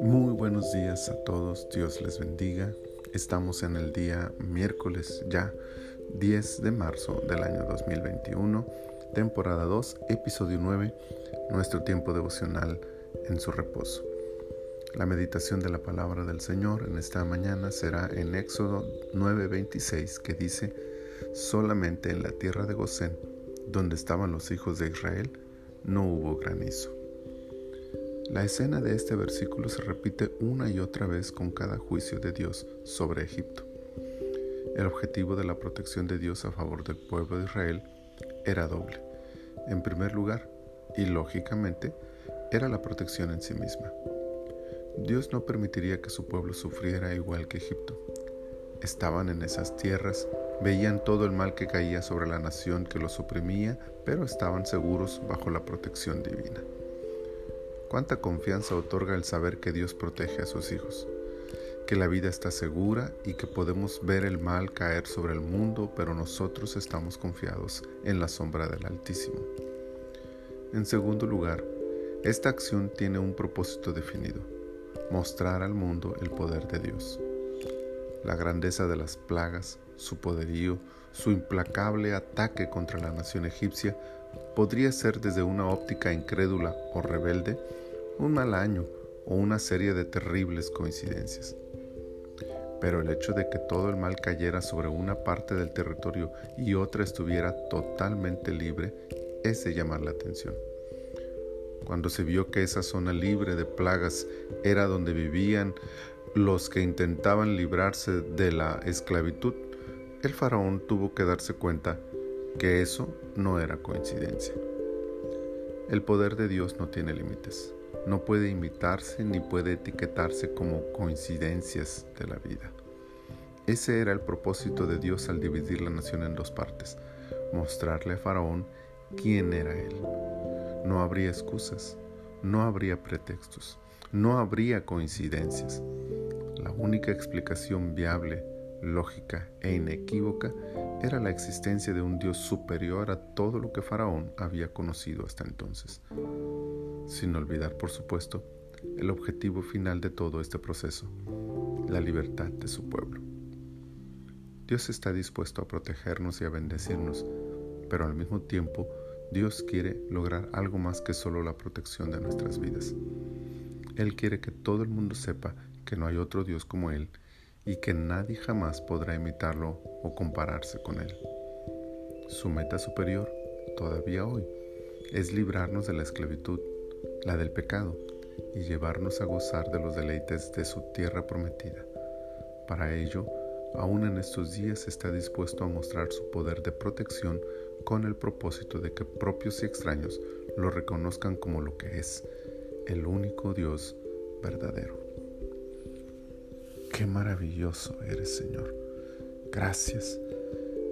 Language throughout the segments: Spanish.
Muy buenos días a todos, Dios les bendiga. Estamos en el día miércoles ya 10 de marzo del año 2021, temporada 2, episodio 9, nuestro tiempo devocional en su reposo. La meditación de la palabra del Señor en esta mañana será en Éxodo 9:26 que dice, solamente en la tierra de Gosén, donde estaban los hijos de Israel, no hubo granizo. La escena de este versículo se repite una y otra vez con cada juicio de Dios sobre Egipto. El objetivo de la protección de Dios a favor del pueblo de Israel era doble. En primer lugar, y lógicamente, era la protección en sí misma. Dios no permitiría que su pueblo sufriera igual que Egipto. Estaban en esas tierras, veían todo el mal que caía sobre la nación que los oprimía, pero estaban seguros bajo la protección divina. Cuánta confianza otorga el saber que Dios protege a sus hijos, que la vida está segura y que podemos ver el mal caer sobre el mundo, pero nosotros estamos confiados en la sombra del Altísimo. En segundo lugar, esta acción tiene un propósito definido, mostrar al mundo el poder de Dios. La grandeza de las plagas, su poderío, su implacable ataque contra la nación egipcia podría ser desde una óptica incrédula o rebelde un mal año o una serie de terribles coincidencias. Pero el hecho de que todo el mal cayera sobre una parte del territorio y otra estuviera totalmente libre es de llamar la atención. Cuando se vio que esa zona libre de plagas era donde vivían los que intentaban librarse de la esclavitud, el faraón tuvo que darse cuenta que eso no era coincidencia. El poder de Dios no tiene límites no puede imitarse ni puede etiquetarse como coincidencias de la vida. Ese era el propósito de Dios al dividir la nación en dos partes, mostrarle a Faraón quién era él. No habría excusas, no habría pretextos, no habría coincidencias. La única explicación viable, lógica e inequívoca era la existencia de un Dios superior a todo lo que Faraón había conocido hasta entonces sin olvidar, por supuesto, el objetivo final de todo este proceso, la libertad de su pueblo. Dios está dispuesto a protegernos y a bendecirnos, pero al mismo tiempo Dios quiere lograr algo más que solo la protección de nuestras vidas. Él quiere que todo el mundo sepa que no hay otro Dios como Él y que nadie jamás podrá imitarlo o compararse con Él. Su meta superior, todavía hoy, es librarnos de la esclavitud la del pecado, y llevarnos a gozar de los deleites de su tierra prometida. Para ello, aún en estos días está dispuesto a mostrar su poder de protección con el propósito de que propios y extraños lo reconozcan como lo que es, el único Dios verdadero. Qué maravilloso eres, Señor. Gracias,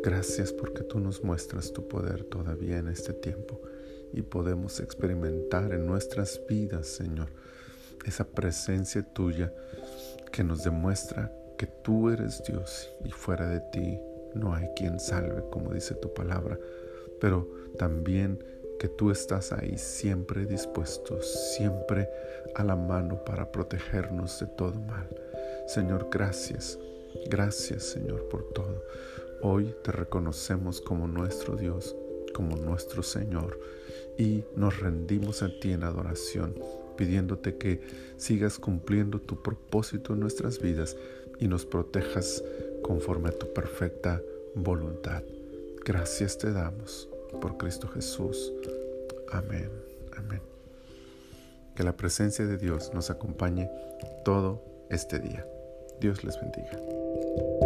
gracias porque tú nos muestras tu poder todavía en este tiempo y podemos experimentar en nuestras vidas, Señor, esa presencia tuya que nos demuestra que tú eres Dios y fuera de ti no hay quien salve, como dice tu palabra, pero también que tú estás ahí siempre dispuesto, siempre a la mano para protegernos de todo mal. Señor, gracias, gracias Señor por todo. Hoy te reconocemos como nuestro Dios como nuestro Señor y nos rendimos a ti en adoración, pidiéndote que sigas cumpliendo tu propósito en nuestras vidas y nos protejas conforme a tu perfecta voluntad. Gracias te damos por Cristo Jesús. Amén. Amén. Que la presencia de Dios nos acompañe todo este día. Dios les bendiga.